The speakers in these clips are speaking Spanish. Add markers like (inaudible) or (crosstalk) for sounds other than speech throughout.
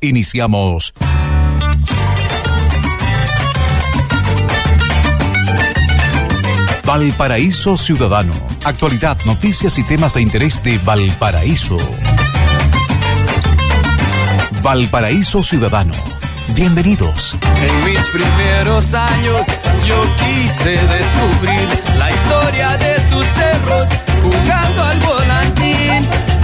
Iniciamos. Valparaíso Ciudadano. Actualidad, noticias y temas de interés de Valparaíso. Valparaíso Ciudadano. Bienvenidos. En mis primeros años yo quise descubrir la historia de tus cerros, jugando al volantín,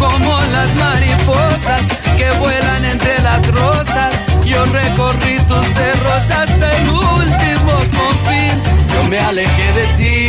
como las mariposas que vuelan entre las rosas. Yo recorrí tus cerros hasta el último confín, yo me alejé de ti.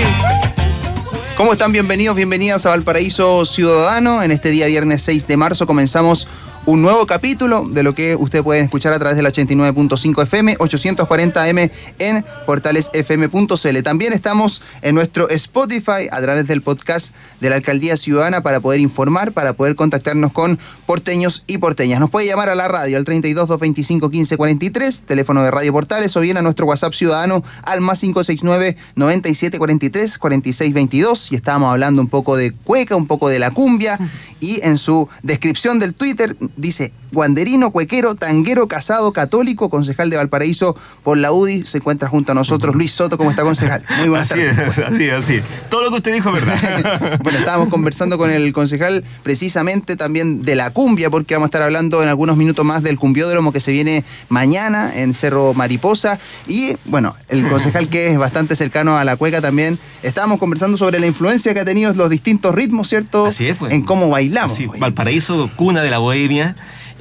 ¿Cómo están? Bienvenidos, bienvenidas a Valparaíso Ciudadano. En este día viernes 6 de marzo comenzamos un nuevo capítulo de lo que ustedes pueden escuchar a través del 89.5 FM, 840M en portalesfm.cl. También estamos en nuestro Spotify a través del podcast de la Alcaldía Ciudadana para poder informar, para poder contactarnos con porteños y porteñas. Nos puede llamar a la radio al 32 225 1543, teléfono de Radio Portales, o bien a nuestro WhatsApp ciudadano al más 569 9743 4622. Y estábamos hablando un poco de cueca, un poco de la cumbia, y en su descripción del Twitter dice guanderino, cuequero, tanguero, casado, católico, concejal de Valparaíso por la UDI. Se encuentra junto a nosotros Luis Soto, ¿cómo está concejal? Muy buenas así tardes. Es, así así Todo lo que usted dijo es verdad. (laughs) bueno, estábamos conversando con el concejal precisamente también de la cumbia, porque vamos a estar hablando en algunos minutos más del cumbiódromo que se viene mañana en Cerro Mariposa. Y bueno, el concejal que es bastante cercano a la cueca también. Estábamos conversando sobre la influencia que ha tenido los distintos ritmos, ¿cierto? Así es, pues. En cómo bailamos. Valparaíso, cuna de la bohemia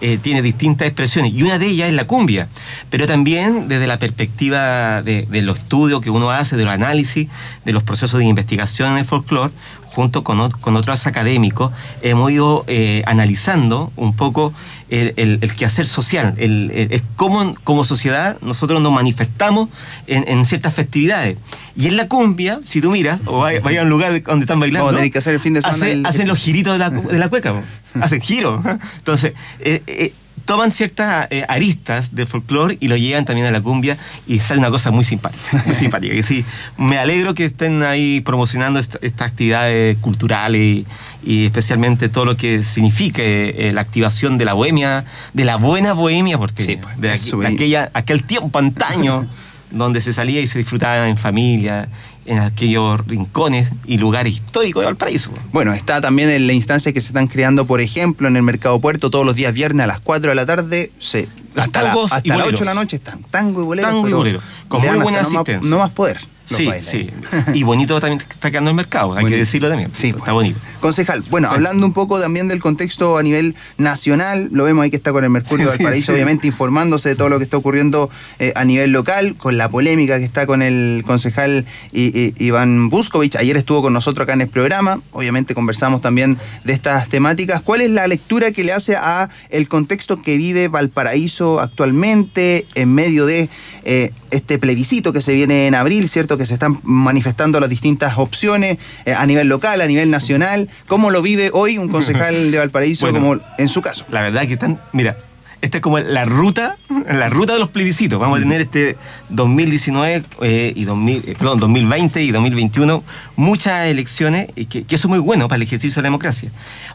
eh, tiene distintas expresiones y una de ellas es la cumbia, pero también desde la perspectiva de, los estudios que uno hace, de los análisis, de los procesos de investigación en el folclore, junto con, otros académicos, hemos ido eh, analizando un poco el, quehacer social, el, cómo como sociedad nosotros nos manifestamos en, ciertas festividades. Y en la cumbia, si tú miras, o vayas vaya a un lugar donde están bailando, que hacer el fin de semana hacen los giritos de la, de la cueca, (laughs) hacen giros. Entonces, eh, eh, toman ciertas eh, aristas del folclore y lo llevan también a la cumbia y sale una cosa muy simpática. Muy (laughs) simpática. Y sí, me alegro que estén ahí promocionando estas actividades culturales y, especialmente todo lo que signifique eh, la activación de la bohemia, de la buena bohemia, porque pues, de, aquella, aquel tiempo antaño (laughs) donde se salía y se disfrutaba en familia en aquellos rincones y lugares históricos de Valparaíso. Bueno, está también en la instancia que se están creando, por ejemplo, en el Mercado Puerto, todos los días viernes a las 4 de la tarde, se, hasta, las 8 de la noche están tango y bolero. Tango y bolero, con muy buena asistencia. no más poder sí, sí. (laughs) Y bonito también está quedando el mercado, hay que decirlo también. Sí, está bonito. Concejal, bueno, hablando un poco también del contexto a nivel nacional, lo vemos ahí que está con el Mercurio (laughs) del Paraíso, obviamente informándose de todo lo que está ocurriendo eh, a nivel local, con la polémica que está con el concejal Iván Buscovich. Ayer estuvo con nosotros acá en el programa, obviamente conversamos también de estas temáticas. ¿Cuál es la lectura que le hace a el contexto que vive Valparaíso actualmente en medio de eh, este plebiscito que se viene en abril, ¿cierto? Que se están manifestando las distintas opciones eh, a nivel local, a nivel nacional. ¿Cómo lo vive hoy un concejal de Valparaíso (laughs) como en su caso? La verdad que están, mira, esta es como la ruta, (laughs) la ruta de los plebiscitos. Vamos a tener este 2019 eh, y 2000, eh, perdón, 2020 y 2021 muchas elecciones, que, que, eso es muy bueno para el ejercicio de la democracia.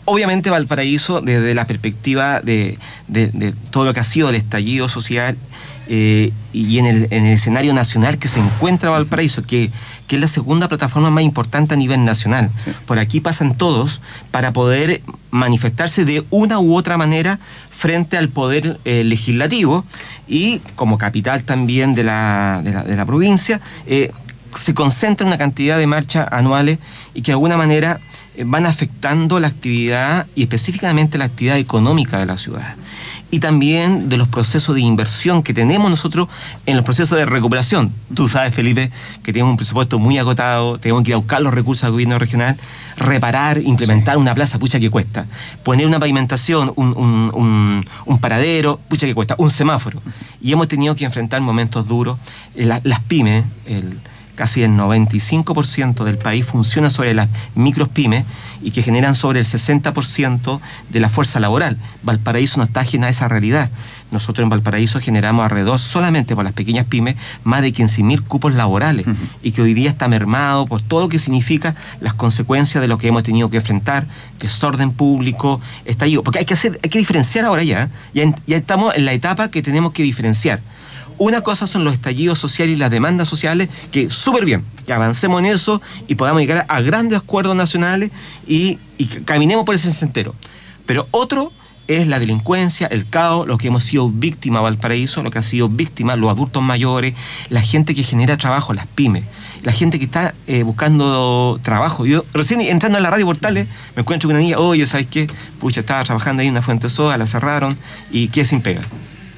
Obviamente Valparaíso, desde la perspectiva de, de todo lo que ha sido el estallido social eh, y en el, escenario nacional que se encuentra Valparaíso, que, que es la segunda plataforma más importante a nivel nacional. Por aquí pasan todos para poder manifestarse de una u otra manera frente al poder eh, legislativo y como capital también de la, de la, provincia, eh, se concentra una cantidad de marchas anuales y que de alguna manera van afectando la actividad y específicamente la actividad económica de la ciudad y también de los procesos de inversión que tenemos nosotros en los procesos de recuperación. Tú sabes, Felipe, que tenemos un presupuesto muy agotado, tenemos que ir a buscar los recursos al gobierno regional, reparar, implementar una plaza, pucha que cuesta, poner una pavimentación, un, paradero, pucha que cuesta, un semáforo. Y hemos tenido que enfrentar momentos duros. Eh, las pymes, el casi el 95% del país funciona sobre las micropymes y que generan sobre el 60% de la fuerza laboral. Valparaíso no está ajena a esa realidad. nosotros en Valparaíso generamos alrededor, solamente por las pequeñas pymes, más de 15.000 cupos laborales y que hoy día está mermado por todo lo que significa las consecuencias de lo que hemos tenido que enfrentar, desorden público, estallido. Porque hay que, hacer, hay que diferenciar ahora ya, ya, ya estamos en la etapa que tenemos que diferenciar. Una cosa son los estallidos sociales y las demandas sociales, que súper bien, que avancemos en eso y podamos llegar a grandes acuerdos nacionales y, y caminemos por ese sendero. Pero otro es la delincuencia, el caos, lo que hemos sido víctimas Valparaíso, lo que ha sido víctima los adultos mayores, la gente que genera trabajo, las pymes, la gente que está eh, buscando trabajo. Yo recién entrando en la radio Portales me encuentro con una niña, oye, ¿sabes qué? Pucha, estaba trabajando ahí en una fuente soda, la cerraron y qué sin pega.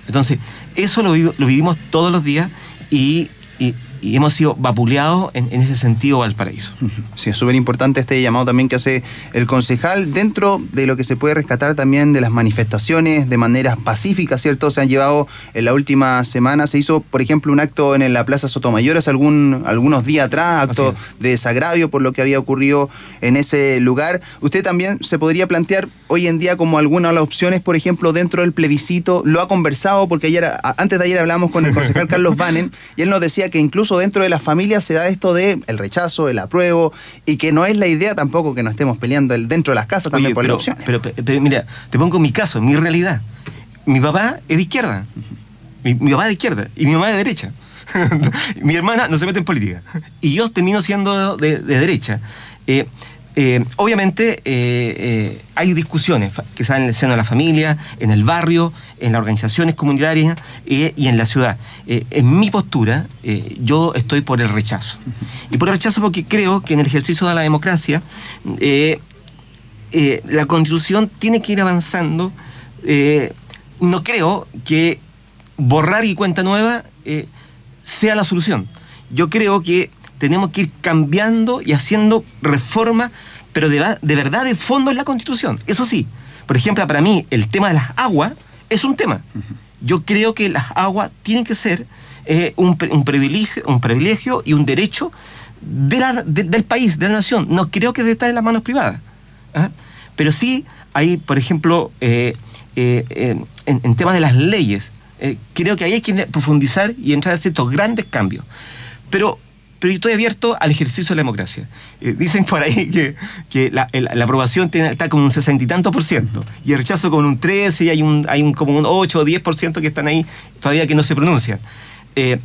Entonces, eso lo, lo vivimos todos los días y, y y hemos sido vapuleados en, en, ese sentido Valparaíso. Sí, es súper importante este llamado también que hace el concejal dentro de lo que se puede rescatar también de las manifestaciones de manera pacífica, ¿cierto? Se han llevado en la última semana, se hizo, por ejemplo, un acto en la Plaza Sotomayor hace algún, algunos días atrás, acto de desagravio por lo que había ocurrido en ese lugar. Usted también se podría plantear hoy en día como alguna de las opciones, por ejemplo, dentro del plebiscito, lo ha conversado, porque ayer, antes de ayer hablamos con el concejal (laughs) Carlos Banen, y él nos decía que incluso dentro de las familias se da esto de el rechazo, el apruebo, y que no es la idea tampoco que nos estemos peleando dentro de las casas también por pero, elecciones. Pero, pero, mira, te pongo mi caso, mi realidad. Mi papá es de izquierda. Mi, mi papá es de izquierda y mi mamá es de derecha. (laughs) mi hermana no se mete en política. Y yo termino siendo de, de derecha. Eh, eh, obviamente eh, eh, hay discusiones dan en el seno de la familia, en el barrio, en las organizaciones comunitarias y en la ciudad. en mi postura, yo estoy por el rechazo. Y por el rechazo porque creo que en el ejercicio de la democracia la constitución tiene que ir avanzando. no creo que borrar y cuenta nueva sea la solución. Yo creo que tenemos que ir cambiando y haciendo reformas, pero de, de, verdad de fondo en la Constitución. Eso sí, por ejemplo, para mí el tema de las aguas es un tema. Yo creo que las aguas tienen que ser eh, un, un, privilegio, un privilegio y un derecho de la, de, del país, de la nación. No creo que debe estar en las manos privadas. ¿ah? Pero sí hay, por ejemplo, eh, eh, en, en temas de las leyes, creo que ahí hay que profundizar y entrar a ciertos grandes cambios. Pero pero yo estoy abierto al ejercicio de la democracia. Eh, dicen por ahí que, que la, aprobación está como un sesenta y tanto por ciento, y el rechazo con un 13, y hay, un, hay un, como un 8 o 10 por ciento que están ahí todavía que no se pronuncian. Eh,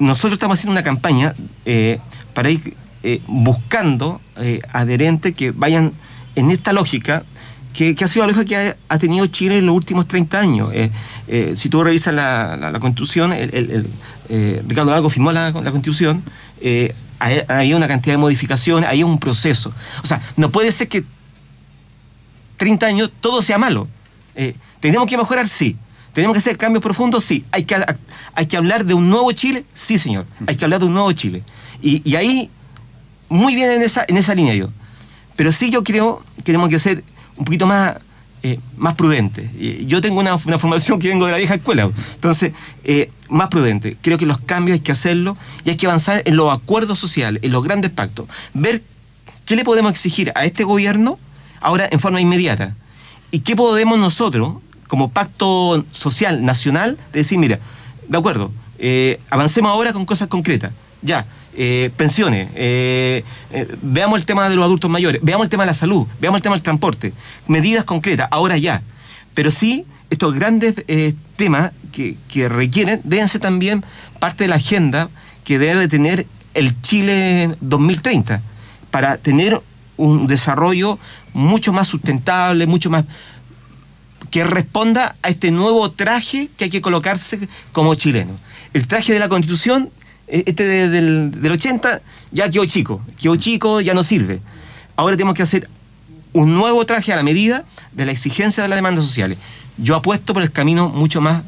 nosotros estamos haciendo una campaña eh, para ir buscando adherentes que vayan en esta lógica que, ha sido la lógica que ha, tenido Chile en los últimos 30 años. Eh, eh, si tú revisas la, la, Constitución, eh, Ricardo Lago firmó la, la Constitución, hay, una cantidad de modificaciones, hay un proceso. O sea, no puede ser que 30 años todo sea malo. ¿Tenemos que mejorar? Sí. ¿Tenemos que hacer cambios profundos? Sí. ¿Hay que, ¿Hay que hablar de un nuevo Chile? Sí, señor. Hay que hablar de un nuevo Chile. Y, y ahí, muy bien en esa, en esa línea yo. Pero sí yo creo que tenemos que hacer un poquito más, eh, más prudente. Yo tengo una, una, formación que vengo de la vieja escuela, entonces, eh, más prudente. Creo que los cambios hay que hacerlo y hay que avanzar en los acuerdos sociales, en los grandes pactos. Ver qué le podemos exigir a este gobierno ahora en forma inmediata y qué podemos nosotros, como pacto social nacional, decir, mira, de acuerdo, eh, avancemos ahora con cosas concretas. Ya, eh, pensiones, eh, eh, veamos el tema de los adultos mayores, veamos el tema de la salud, veamos el tema del transporte, medidas concretas, ahora ya. Pero sí, estos grandes temas que, requieren deben también parte de la agenda que debe tener el Chile 2030 para tener un desarrollo mucho más sustentable, mucho más que responda a este nuevo traje que hay que colocarse como chileno. El traje de la Constitución este de, del, del 80 ya quedó chico, quedó chico, ya no sirve. Ahora tenemos que hacer un nuevo traje a la medida de la exigencia de las demandas sociales. Yo apuesto por el camino mucho más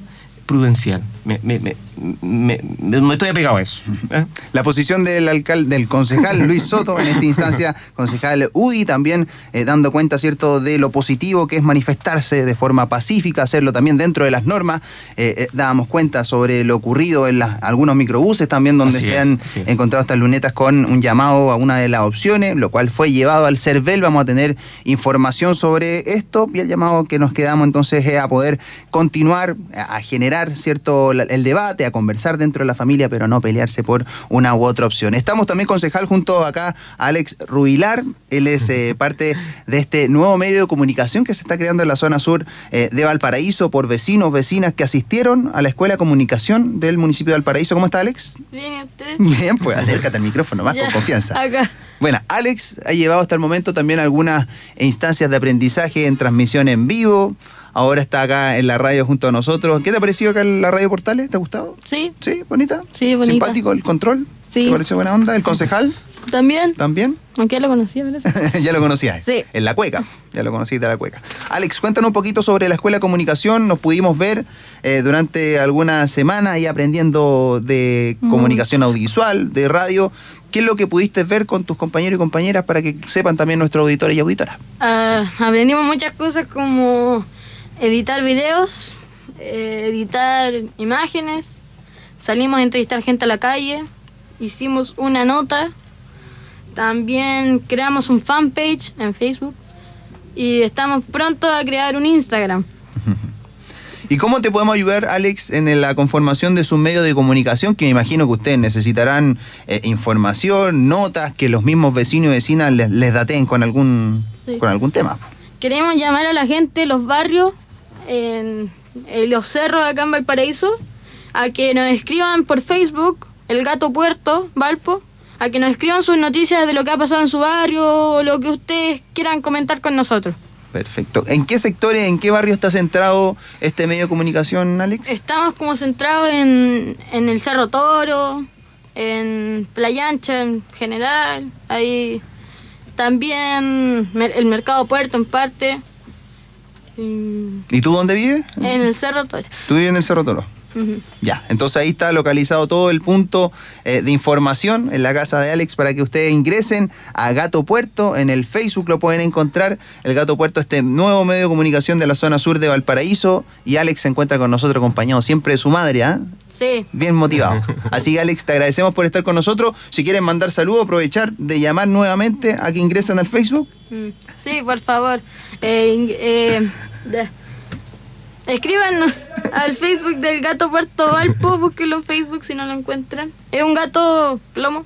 prudencial. Me, me, me, me, me estoy apegado a eso. ¿eh? La posición del alcalde, del concejal Luis Soto en esta instancia, concejal UDI, también eh, dando cuenta, ¿cierto?, de lo positivo que es manifestarse de forma pacífica, hacerlo también dentro de las normas. Eh, dábamos cuenta sobre lo ocurrido en las- algunos microbuses también, donde Así se es, han encontrado estas lunetas con un llamado a una de las opciones, lo cual fue llevado al CERVEL. Vamos a tener información sobre esto y el llamado que nos quedamos entonces es a poder continuar a generar cierto la- el debate, a conversar dentro de la familia, pero no pelearse por una u otra opción. Estamos también concejal junto acá a Alex Rubilar, él es eh, (laughs) parte de este nuevo medio de comunicación que se está creando en la zona sur eh, de Valparaíso por vecinos, vecinas que asistieron a la escuela de comunicación del municipio de Valparaíso. ¿Cómo está Alex? Bien, ¿y usted? (laughs) Bien, pues acércate al micrófono más Ya, con confianza. Acá. Bueno, Alex ha llevado hasta el momento también algunas instancias de aprendizaje en transmisión en vivo. Ahora está acá en la radio junto a nosotros. ¿Qué te ha parecido acá en la radio Portales? ¿Te ha gustado? Sí, ¿Sí? ¿Bonita? Sí, bonita. ¿Simpático el control? Sí. ¿Te pareció buena onda? ¿El concejal? también. ¿También? Aunque ya lo conocía, (laughs) ya lo conocías. Sí. En la cueca. Ya lo conocí de la cueca. Alex, cuéntanos un poquito sobre la escuela de comunicación. Nos pudimos ver eh, durante algunas semanas ahí aprendiendo de comunicación audiovisual, de radio. ¿Qué es lo que pudiste ver con tus compañeros y compañeras para que sepan también nuestros auditores y auditoras? Ah, aprendimos muchas cosas como editar videos, eh, editar imágenes, salimos a entrevistar gente a la calle, hicimos una nota, también creamos un fanpage en Facebook y estamos pronto a crear un Instagram. ¿Y cómo te podemos ayudar, Alex, en la conformación de sus medios de comunicación? Que me imagino que ustedes necesitarán eh, información, notas, que los mismos vecinos y vecinas les, les dateen con algún, Sí. con algún tema. Queremos llamar a la gente, los barrios, en, en los cerros acá en Valparaíso, a que nos escriban por Facebook, El Gato Puerto, Valpo, a que nos escriban sus noticias de lo que ha pasado en su barrio o lo que ustedes quieran comentar con nosotros. Perfecto. ¿En qué sectores, en qué barrio está centrado este medio de comunicación, Alex? Estamos como centrados en, en el Cerro Toro, en Playa Ancha en general, ahí también el Mercado Puerto en parte, y ¿Y tú dónde vives? en el Cerro Toro. Tú vives en el Cerro Toro. Ya, entonces ahí está localizado todo el punto eh, de información en la casa de Alex para que ustedes ingresen a Gato Puerto. En el Facebook lo pueden encontrar. El Gato Puerto, este nuevo medio de comunicación de la zona sur de Valparaíso. Y Alex se encuentra con nosotros acompañado siempre de su madre, ¿ah? Sí, Bien motivado. (laughs) Así que Alex, te agradecemos por estar con nosotros. Si quieren mandar saludos, aprovechar de llamar nuevamente a que ingresen al Facebook. Mm, sí, por favor. Eh, eh, ya. (laughs) Escríbanos al Facebook del gato Puerto Valpo, búsquenlo en Facebook si no lo encuentran. Es un gato plomo.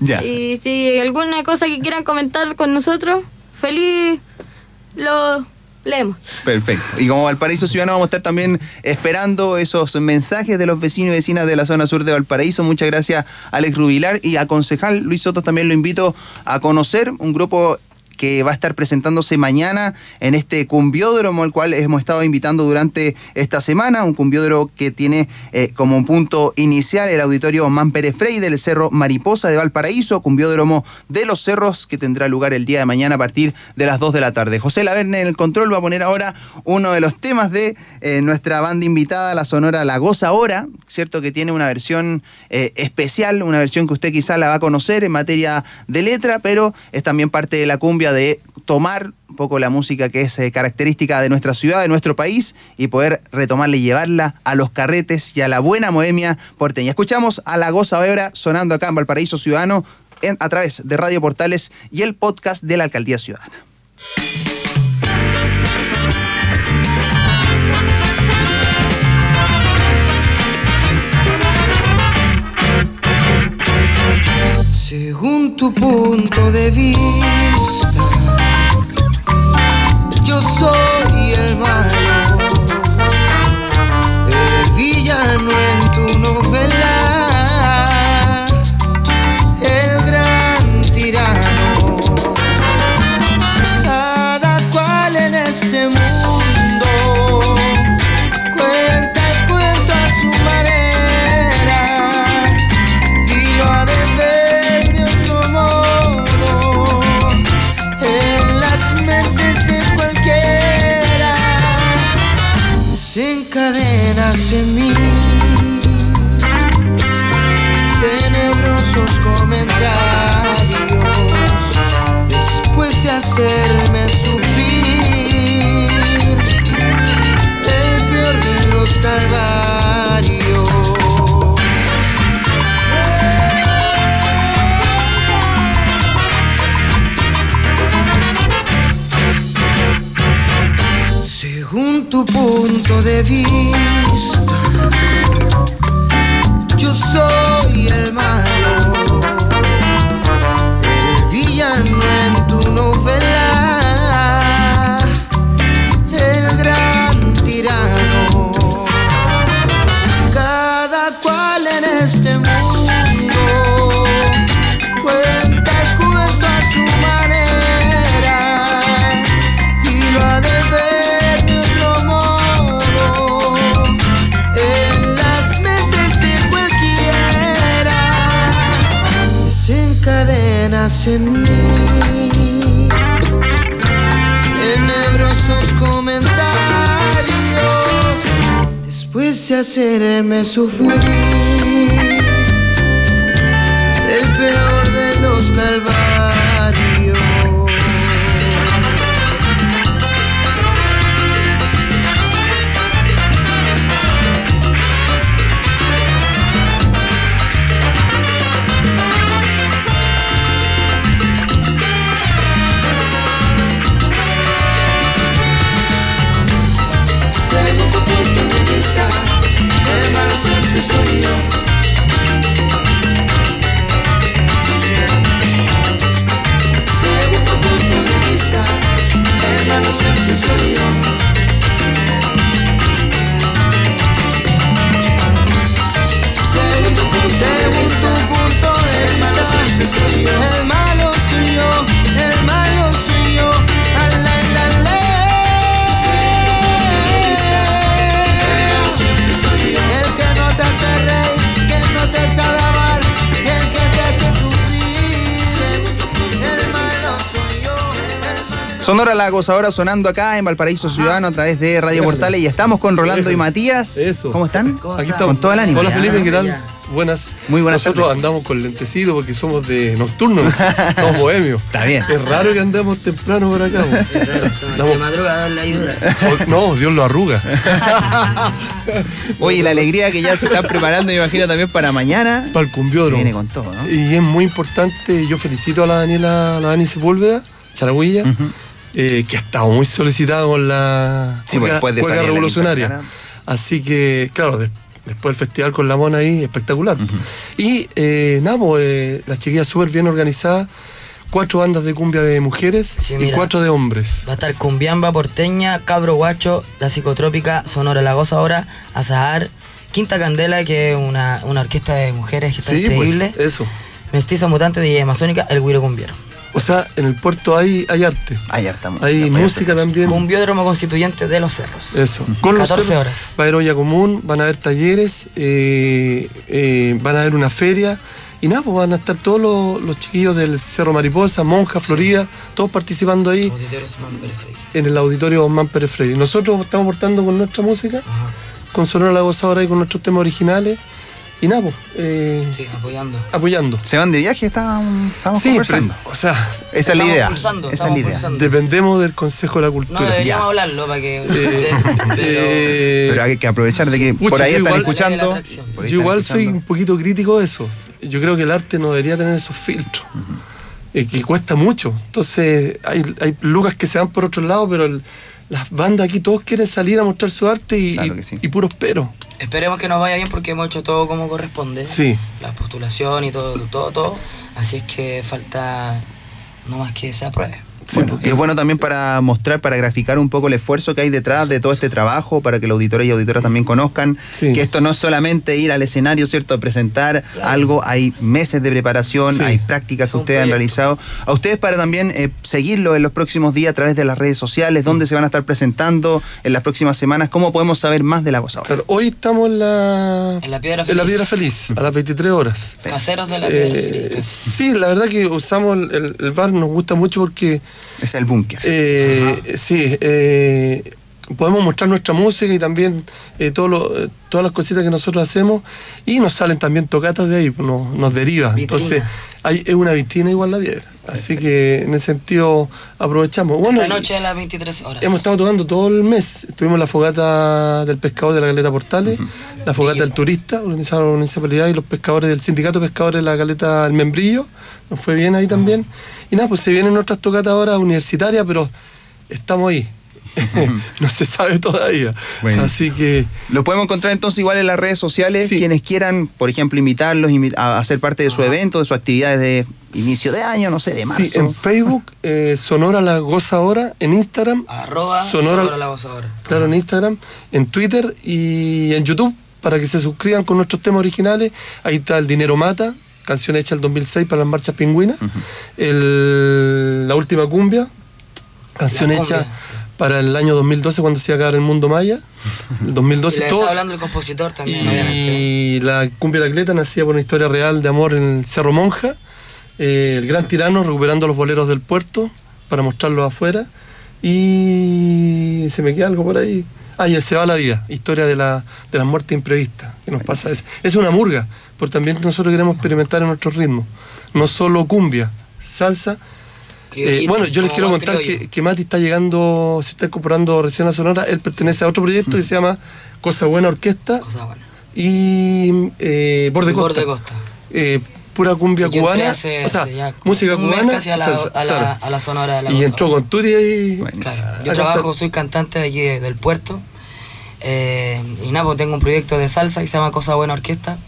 Ya. Y si alguna cosa que quieran comentar con nosotros, feliz lo leemos. Perfecto. Y como Valparaíso Ciudadano vamos a estar también esperando esos mensajes de los vecinos y vecinas de la zona sur de Valparaíso. Muchas gracias Alex Rubilar y a concejal Luis Soto también lo invito a conocer un grupo que va a estar presentándose mañana en este cumbiódromo al cual hemos estado invitando durante esta semana, un cumbiódromo que tiene eh, como punto inicial el auditorio Mampere Frey del Cerro Mariposa de Valparaíso, cumbiódromo de los cerros que tendrá lugar el día de mañana a partir de las 2 de la tarde. José Laverne en el control va a poner ahora uno de los temas de eh, nuestra banda invitada, la Sonora La Goza Ahora, cierto que tiene una versión eh, especial, una versión que usted quizá la va a conocer en materia de letra, pero es también parte de la cumbia de tomar un poco la música que es eh, característica de nuestra ciudad, de nuestro país, y poder retomarla y llevarla a los carretes y a la buena bohemia porteña. Escuchamos a La Goza Ahora sonando acá en Valparaíso Ciudadano a través de Radio Portales y el podcast de la Alcaldía Ciudadana. Según tu punto de vista, soy el malo, comentarios. Después de hacerme sufrir Sonora La Gozadora sonando acá en Valparaíso Ciudadano a través de Radio Portales y estamos con Rolando y Matías. Eso. ¿Cómo están? Aquí estamos. Con todo el ánimo. Hola Felipe. ¿qué tal? Buenas. Muy buenas Nosotros tardes. andamos con lentecido porque somos de nocturnos, (laughs) somos bohemios. Está bien. Es raro que andemos temprano por acá. bo. Andamos- madrugada la ayuda. Oh, No, Dios lo arruga. (laughs) Oye, la alegría que ya se están preparando, me imagino, también para mañana. Para el Se cumbiódromo. viene con todo, ¿no? Y es muy importante, yo felicito a la Daniela, a la Dani Sepúlveda, Charagüilla, eh, que ha estado muy solicitada con la Sí, pues, después de en la revolucionaria. Así que, claro, de- después del festival con la mona ahí, espectacular. Y eh, nada, pues, eh, las chiquillas súper bien organizadas, cuatro bandas de cumbia de mujeres Sí, y mira. cuatro de hombres. Va a estar Cumbiamba Porteña, Cabro Guacho, La Psicotrópica, Sonora La Goza ahora, Azahar, Quinta Candela, que es una, una orquesta de mujeres que está Sí, pues, increíble, eso. Mestiza Mutante de Amazónica, El Huiro Cumbiero. O sea, en el puerto hay, hay arte. Hay música. Hay música también. Cumbiódromo Constituyente de los Cerros. Eso. Con los 14 cerros horas. Va a haber olla común, van a haber talleres, eh, eh, van a haber una feria. Y nada, pues van a estar todos los, los chiquillos del Cerro Mariposa, Monja, Florida, todos participando ahí Freire. en el auditorio Osman Pérez Freire. Nosotros estamos portando con nuestra música, Ajá. con Sonora La Gozadora y con nuestros temas originales. Y nada, pues, eh, Sí, apoyando. apoyando. ¿Se van de viaje? Estábamos, estábamos Sí, conversando. pero, o sea, Esa es la Estamos idea. pulsando, Esa es la idea. pulsando. dependemos del Consejo de la No Cultura. deberíamos Ya. hablarlo para que... Eh, (laughs) pero, eh, Pero hay que aprovechar de que Pucha, por ahí están igual- escuchando. Por ahí Yo están igual soy un poquito crítico de eso. Yo creo que el arte no debería tener esos filtros. eh, que cuesta mucho. Entonces, hay, hay lucas que se van por otro lado, pero el- las bandas aquí todos quieren salir a mostrar su arte y, Claro y- que sí. y puros pero. Esperemos que nos vaya bien porque hemos hecho todo como corresponde. Sí. La postulación y todo, todo, todo. Así es que falta no más que se apruebe. Bueno, y es bueno también para mostrar, para graficar un poco el esfuerzo que hay detrás de todo este trabajo, para que los auditores y auditoras también conozcan Sí. que esto no es solamente ir al escenario, ¿cierto? A presentar algo, hay meses de preparación, Sí. hay prácticas que ustedes han realizado. A ustedes para también eh, seguirlo en los próximos días a través de las redes sociales, dónde se van a estar presentando en las próximas semanas, cómo podemos saber más de la gozadora. Claro, hoy estamos en la, En la Piedra en la Feliz. Piedra Feliz, a las 23 horas. Caseros de la Piedra Eh, Feliz. sí, la verdad que usamos el, el- el bar, nos gusta mucho porque Es el búnker. Eh, sí, eh, podemos mostrar nuestra música y también eh, todo lo- eh, todas las cositas que nosotros hacemos y nos salen también tocatas de ahí, nos, nos deriva. Vitrina. Entonces, hay, es una vitrina igual la piedra. Así que en ese sentido aprovechamos. Bueno, Esta noche a las 23 horas. Hemos estado tocando todo el mes. Tuvimos la fogata del pescador de la Caleta Portales, la fogata del turista, organizada por la municipalidad y los pescadores del sindicato de pescadores de la Caleta El Membrillo. Nos fue bien ahí también. Y nada, pues se vienen otras tocatas ahora universitarias, pero estamos ahí. (laughs) no se sabe todavía. Bueno. Así que Lo podemos encontrar entonces igual en las redes sociales. Sí. Quienes quieran, por ejemplo, invitarlos invi- a hacer parte de su evento, de sus actividades de inicio de año, no sé, de marzo. sí, en Facebook, eh, Sonora La Goza Ahora, en Instagram, Arroba Sonora- Sonora la voz ahora. Claro, en Instagram, en Twitter y en YouTube para que se suscriban con nuestros temas originales. Ahí está El Dinero Mata, canción hecha el 2006 para las marchas pingüinas. El- la última cumbia, canción La hecha cumbia. Para el año 2012 cuando se iba a acabar el mundo maya. El (laughs) Y 2012 le todo. está hablando el compositor también, obviamente. Y la cumbia de la Atleta nacía por una historia real de amor en el Cerro Monja. Eh, el gran tirano recuperando los boleros del puerto para mostrarlos afuera. Y se me queda algo por ahí. Ah, y el Se va la vida, historia de la, de las muertes imprevistas. que nos pasa? Es, es una murga, porque también nosotros queremos experimentar en nuestros ritmos. No solo cumbia, salsa. Eh, bueno, yo les quiero contar que, que Mati está llegando, se está incorporando recién a Sonora. Él pertenece a otro proyecto que se llama Cosa Buena Orquesta Cosa buena. y eh, Borde Y Costa. Borde Costa. Eh, pura cumbia Sí, cubana, hace- o sea, ya música cubana, casi a la- salsa, a la- claro. a la sonora de la y entró con Turi. Claro, a yo cantar. trabajo, soy cantante de aquí de- del puerto. eh, y nada, pues tengo un proyecto de salsa que se llama Cosa Buena Orquesta,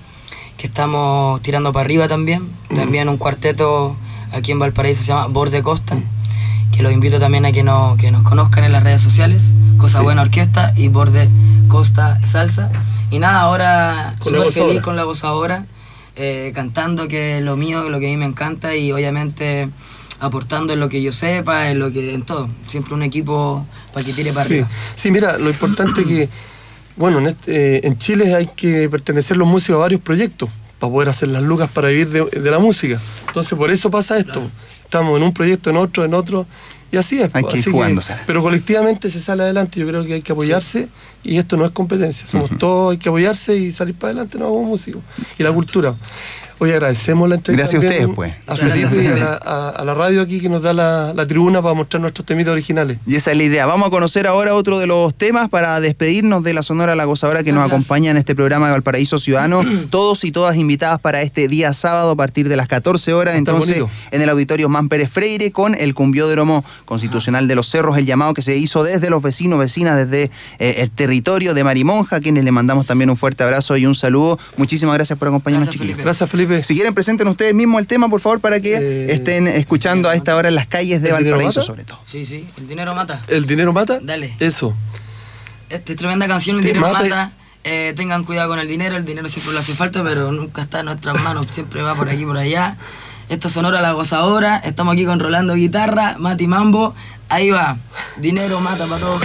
que estamos tirando para arriba también. Mm. También un cuarteto aquí en Valparaíso se llama Borde Costa, que los invito también a que, no, que nos conozcan en las redes sociales. Cosa Sí. Buena Orquesta y Borde Costa Salsa. Y nada, ahora súper feliz con la voz ahora, eh, cantando que es lo mío, lo que a mí me encanta y obviamente aportando en lo que yo sepa, en lo que en todo. Siempre un equipo para que tire para sí. arriba. Sí, mira, lo importante es que, bueno, en, este- eh, en Chile hay que pertenecer los músicos a varios proyectos para poder hacer las lucas para vivir de, de la música. Entonces, por eso pasa esto. Estamos en un proyecto, en otro, en otro. Y así es. Hay pues, que ir así jugándose. pero colectivamente se sale adelante. Yo creo que hay que apoyarse y esto no es competencia. Somos todos, hay que apoyarse y salir para adelante, no como músicos. Y la cultura. Hoy agradecemos la entrevista. Gracias a ustedes, pues. A Felipe y a la, a- a la radio aquí que nos da la, la tribuna para mostrar nuestros temitas originales. Y esa es la idea. Vamos a conocer ahora otro de los temas para despedirnos de la Sonora La Gozadora que nos acompaña en este programa de Valparaíso Ciudadano. (clears throat) Todos y todas invitadas para este día sábado a partir de las 14 horas. Está Entonces, bonito. en el auditorio Man Pérez Freire con el cumbiódromo constitucional de los cerros, el llamado que se hizo desde los vecinos, vecinas, desde eh, el territorio de Marimonja, a quienes le mandamos también un fuerte abrazo y un saludo. Muchísimas gracias por acompañarnos, Gracias, chiquillos. Felipe. Gracias, Felipe. Si quieren, presenten ustedes mismos el tema, por favor, para que Eh, estén escuchando a esta hora en las calles de ¿El dinero Valparaíso, sobre todo. Sí, sí, el dinero mata. ¿El dinero mata? Dale. Eso. Esta es tremenda canción, el Te dinero mata. Eh, tengan cuidado con el dinero, el dinero siempre le hace falta, pero nunca está en nuestras manos, siempre va por aquí por allá. Esto es Sonora La Gozadora, estamos aquí con Rolando Guitarra, Mati Mambo, ahí va, dinero mata para todos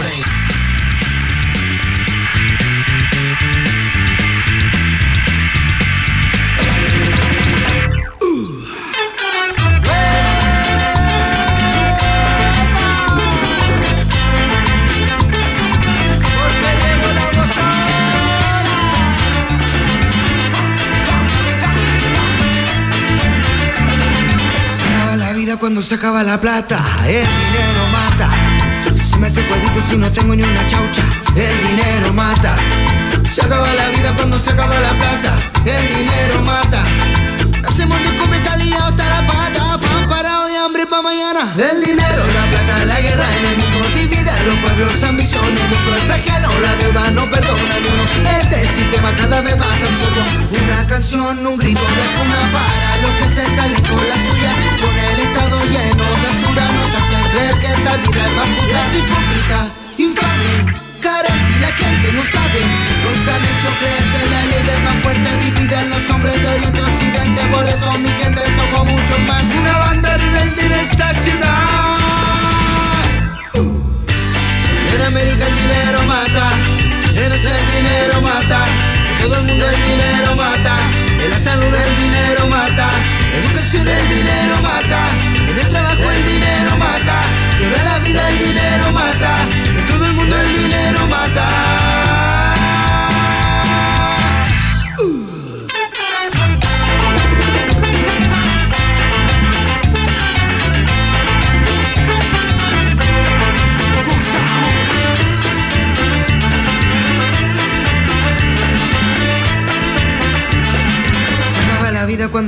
se acaba la plata, el dinero mata. Se me hace si no tengo ni una chaucha, el dinero mata. Se acaba la vida cuando se acaba la plata, el dinero mata. Ese mundo come calidad hasta la pata, pan para hoy, hambre para mañana. El dinero, la plata, la guerra en el mundo divide a los pueblos, ambiciones, el flagelo, la deuda no perdona uno. Este sistema cada vez más absurdo. Una canción, un grito de funa para los que se salen con la suya. Con creer que esta vida es más pura. Es hipócrita, infame, carente y la gente no sabe. Nos han hecho creer que la ley del más fuerte divide a los hombres de Oriente a Occidente. Por eso mi gente somos muchos más. Una banda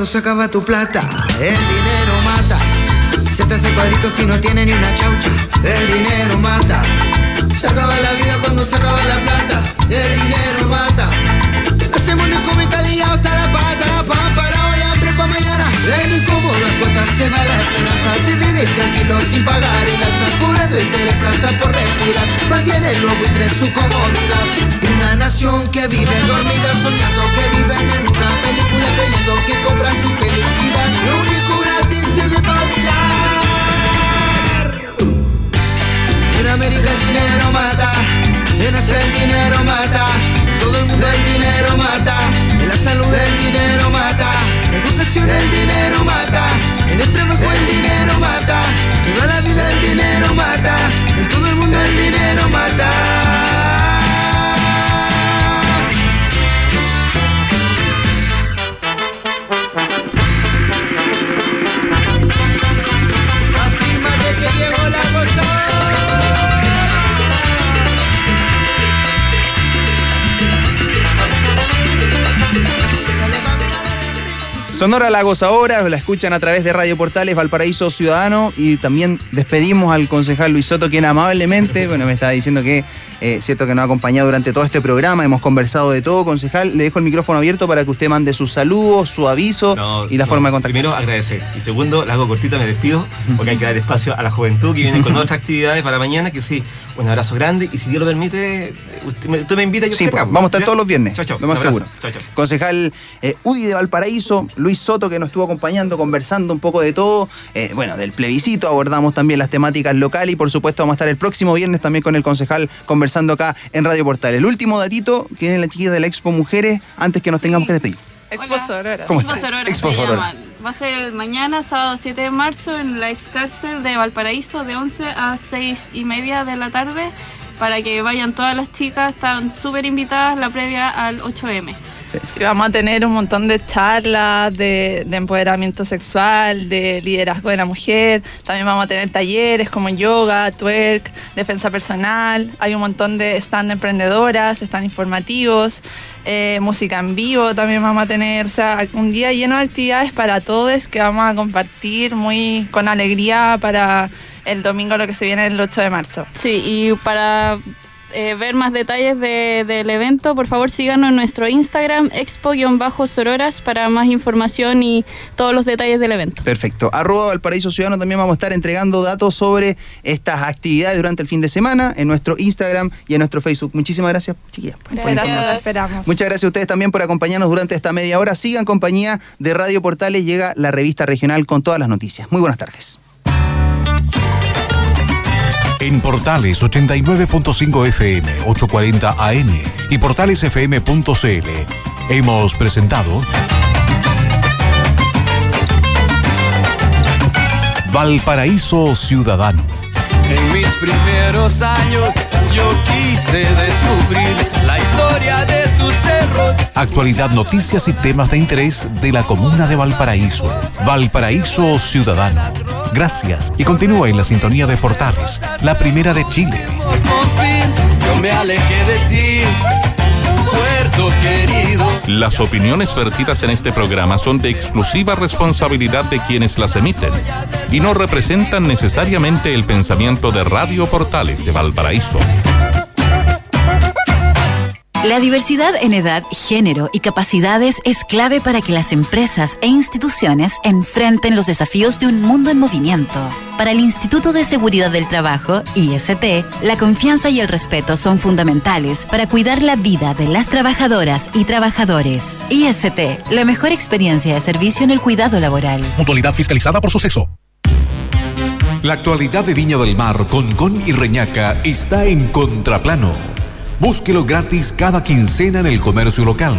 cuando se acaba tu plata. El dinero mata. Se te hace cuadrito si no tiene ni una chaucha. El dinero mata. Se acaba la vida cuando se acaba la plata. El dinero mata. Hacemos un come calidad hasta la pata. Pan para hoy, hambre para mañana. Incómodas cuotas se va de vivir tranquilo sin pagar el alza. Cobrando interés hasta por respirar. Mantiene los buitres su comodidad. Una nación que vive dormida soñando que viven en una película creyendo que compran su felicidad. Lo único gratis es de En América el dinero mata, en Asia el dinero mata, todo el mundo el dinero mata, en la salud el dinero mata, la educación el dinero mata, en el trabajo el dinero mata, toda la vida el dinero mata, en todo el mundo el dinero mata. Sonora Lagos ahora, la escuchan a través de Radio Portales Valparaíso Ciudadano y también despedimos al concejal Luis Soto, quien amablemente, bueno, me estaba diciendo que eh, cierto que nos ha acompañado durante todo este programa, hemos conversado de todo, concejal, le dejo el micrófono abierto para que usted mande sus saludos, su aviso No, y la no, forma de contactar. Primero, agradecer. Y segundo, la hago cortita, me despido, porque hay que dar espacio a la juventud que viene con (laughs) otras actividades para mañana. Que sí, un abrazo grande. Y si Dios lo permite, usted me, usted me invita, yo Sí, pues, vamos a estar todos los viernes, Chao, chao. lo más Un abrazo. seguro. Chao, chao. Concejal eh, Udi de Valparaíso, Luis Soto, que nos estuvo acompañando, conversando un poco de todo. eh, bueno, del plebiscito, abordamos también las temáticas locales y por supuesto vamos a estar el próximo viernes también con el concejal conversando acá en Radio Portal. El último datito que viene la chiquilla de la Expo Mujeres antes que nos tengamos que despedir. Expo Sorora. ¿Cómo Expo está? Sorora Expo se Sorora. llama. Va a ser mañana, sábado 7 de marzo, en la ex cárcel de Valparaíso, de 11 a 6 y media de la tarde, para que vayan todas las chicas. Están súper invitadas la previa al 8M. Sí, vamos a tener un montón de charlas de, de empoderamiento sexual, de liderazgo de la mujer. También vamos a tener talleres como yoga, twerk, defensa personal. Hay un montón de stand de emprendedoras, stand informativos, eh, música en vivo también vamos a tener. O sea, un día lleno de actividades para todos que vamos a compartir muy con alegría para el domingo lo que se viene el 8 de marzo. Sí, y para eh, ver más detalles de- del evento, por favor síganos en nuestro Instagram, expo-sororas, para más información y todos los detalles del evento. Perfecto. Arroba Valparaíso Ciudadano también vamos a estar entregando datos sobre estas actividades durante el fin de semana en nuestro Instagram y en nuestro Facebook. Muchísimas gracias, chiquillas. Gracias, esperamos. Muchas gracias a ustedes también por acompañarnos durante esta media hora. Sigan compañía de Radio Portales. Llega la revista regional con todas las noticias. Muy buenas tardes. En Portales 89.5 FM, 840 AM y portalesfm.cl hemos presentado Valparaíso Ciudadano. En mis primeros años yo quise descubrir la historia de tus cerros. Actualidad, noticias y temas de interés de la comuna de Valparaíso. Valparaíso Ciudadano. Gracias y continúa en la sintonía de Portales, la primera de Chile. Por fin yo me alejé de ti, puerto querido. Las opiniones vertidas en este programa son de exclusiva responsabilidad de quienes las emiten y no representan necesariamente el pensamiento de Radio Portales de Valparaíso. La diversidad en edad, género y capacidades es clave para que las empresas e instituciones enfrenten los desafíos de un mundo en movimiento. Para el Instituto de Seguridad del Trabajo, IST, la confianza y el respeto son fundamentales para cuidar la vida de las trabajadoras y trabajadores. IST, la mejor experiencia de servicio en el cuidado laboral. Mutualidad fiscalizada por suceso. La actualidad de Viña del Mar con Con y Reñaca está en contraplano. Búsquelo gratis cada quincena en el comercio local.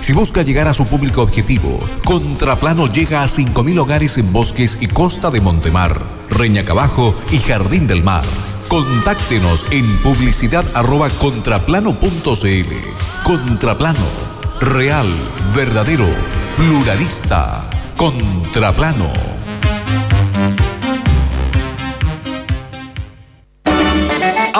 Si busca llegar a su público objetivo, Contraplano llega a 5.000 hogares en bosques y costa de Montemar, Reñaca Bajo y Jardín del Mar. Contáctenos en publicidad arroba. Contraplano. Real, verdadero, pluralista. Contraplano.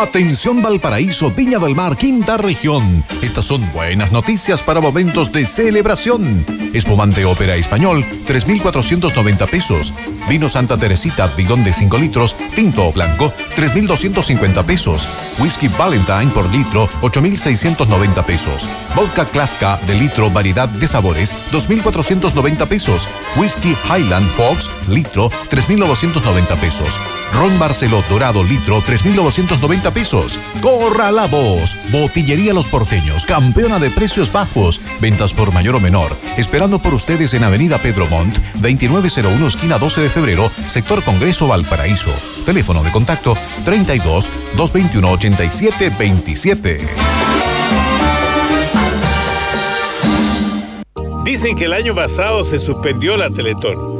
Atención Valparaíso, Viña del Mar, Quinta Región. Estas son buenas noticias para momentos de celebración. Espumante ópera español, 3.490 pesos. Vino Santa Teresita, bidón de 5 litros, tinto o blanco, 3.250 pesos. Whisky Valentine por litro, 8.690 pesos. Vodka Klaska de litro, variedad de sabores, 2.490 pesos. Whisky Highland Fox, litro, 3.990 pesos. Ron Barceló Dorado, litro, 3.990 pesos. Corra la voz. Botillería Los Porteños, campeona de precios bajos. Ventas por mayor o menor. Esperando por ustedes en Avenida Pedro Montt, 2901 esquina 12 de febrero, sector Congreso Valparaíso. Teléfono de contacto 32 221 87 27. Dicen que el año pasado se suspendió la Teletón,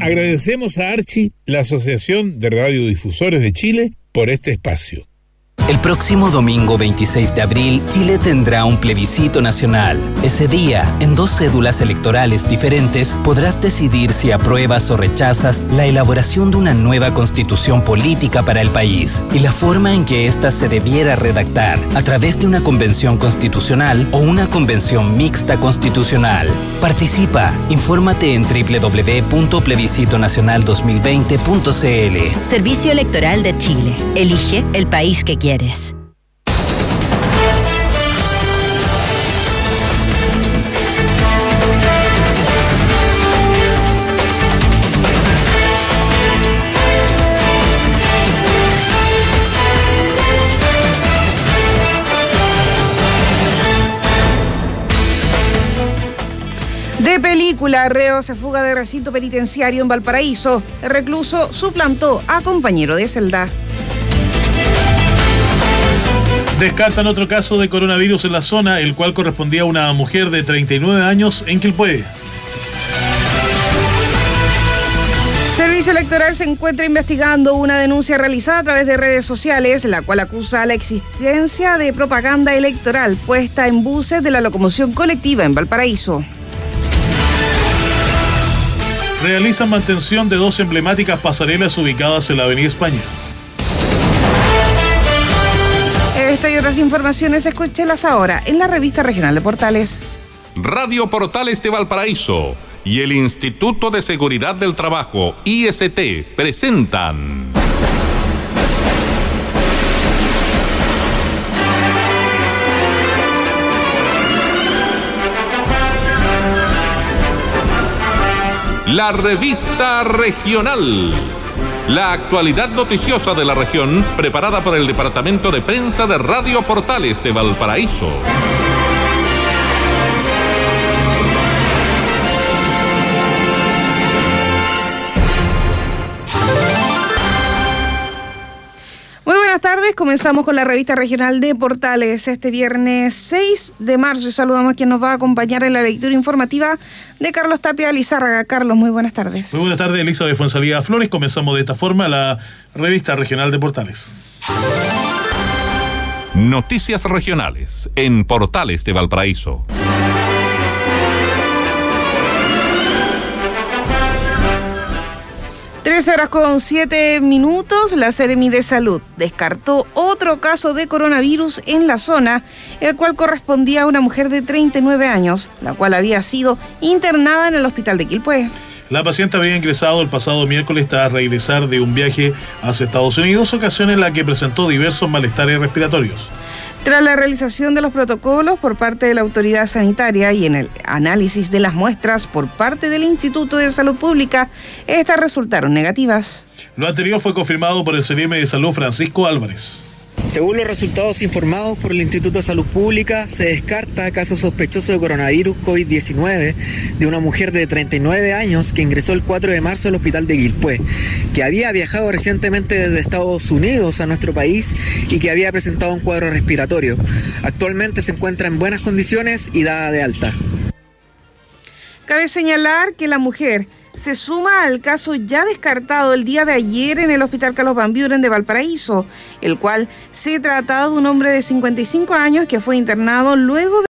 Agradecemos a Archi, la Asociación de Radiodifusores de Chile, por este espacio. El próximo domingo 26 de abril, Chile tendrá un plebiscito nacional. Ese día, en dos cédulas electorales diferentes, podrás decidir si apruebas o rechazas la elaboración de una nueva constitución política para el país y la forma en que ésta se debiera redactar a través de una convención constitucional o una convención mixta constitucional. Participa, infórmate en www.plebiscitonacional2020.cl. Servicio Electoral de Chile. Elige el país que quieres. De película, reo se fuga de recinto penitenciario en Valparaíso. El recluso suplantó a compañero de celda. Descartan otro caso de coronavirus en la zona, el cual correspondía a una mujer de 39 años en Quilpué. Servicio Electoral se encuentra investigando una denuncia realizada a través de redes sociales, la cual acusa la existencia de propaganda electoral puesta en buses de la locomoción colectiva en Valparaíso. Realizan mantención de dos emblemáticas pasarelas ubicadas en la Avenida España. Esta y otras informaciones escúchelas ahora en la revista regional de Portales. Radio Portales de Valparaíso y el Instituto de Seguridad del Trabajo, IST, presentan. La revista regional. La actualidad noticiosa de la región preparada por el Departamento de Prensa de Radio Portales de Valparaíso. Comenzamos con la revista regional de Portales este viernes 6 de marzo y saludamos a quien nos va a acompañar en la lectura informativa de Carlos Tapia Lizárraga. Carlos, muy buenas tardes. Muy buenas tardes, Elisa de Fuensalida Flores. Comenzamos de esta forma la revista regional de Portales. Noticias regionales en Portales de Valparaíso. 13 horas con 7 minutos, la Seremi de Salud descartó otro caso de coronavirus en la zona, el cual correspondía a una mujer de 39 años, la cual había sido internada en el hospital de Quilpué. La paciente había ingresado el pasado miércoles tras regresar de un viaje hacia Estados Unidos, ocasión en la que presentó diversos malestares respiratorios. Tras la realización de los protocolos por parte de la autoridad sanitaria y en el análisis de las muestras por parte del Instituto de Salud Pública, estas resultaron negativas. Lo anterior fue confirmado por el CNM de Salud Francisco Álvarez. Según los resultados informados por el Instituto de Salud Pública, se descarta caso sospechoso de coronavirus COVID-19 de una mujer de 39 años que ingresó el 4 de marzo al hospital de Guilpué, que había viajado recientemente desde Estados Unidos a nuestro país y que había presentado un cuadro respiratorio. Actualmente se encuentra en buenas condiciones y dada de alta. Cabe señalar que la mujer se suma al caso ya descartado el día de ayer en el Hospital Carlos Van Buren de Valparaíso, el cual se trataba de un hombre de 55 años que fue internado luego de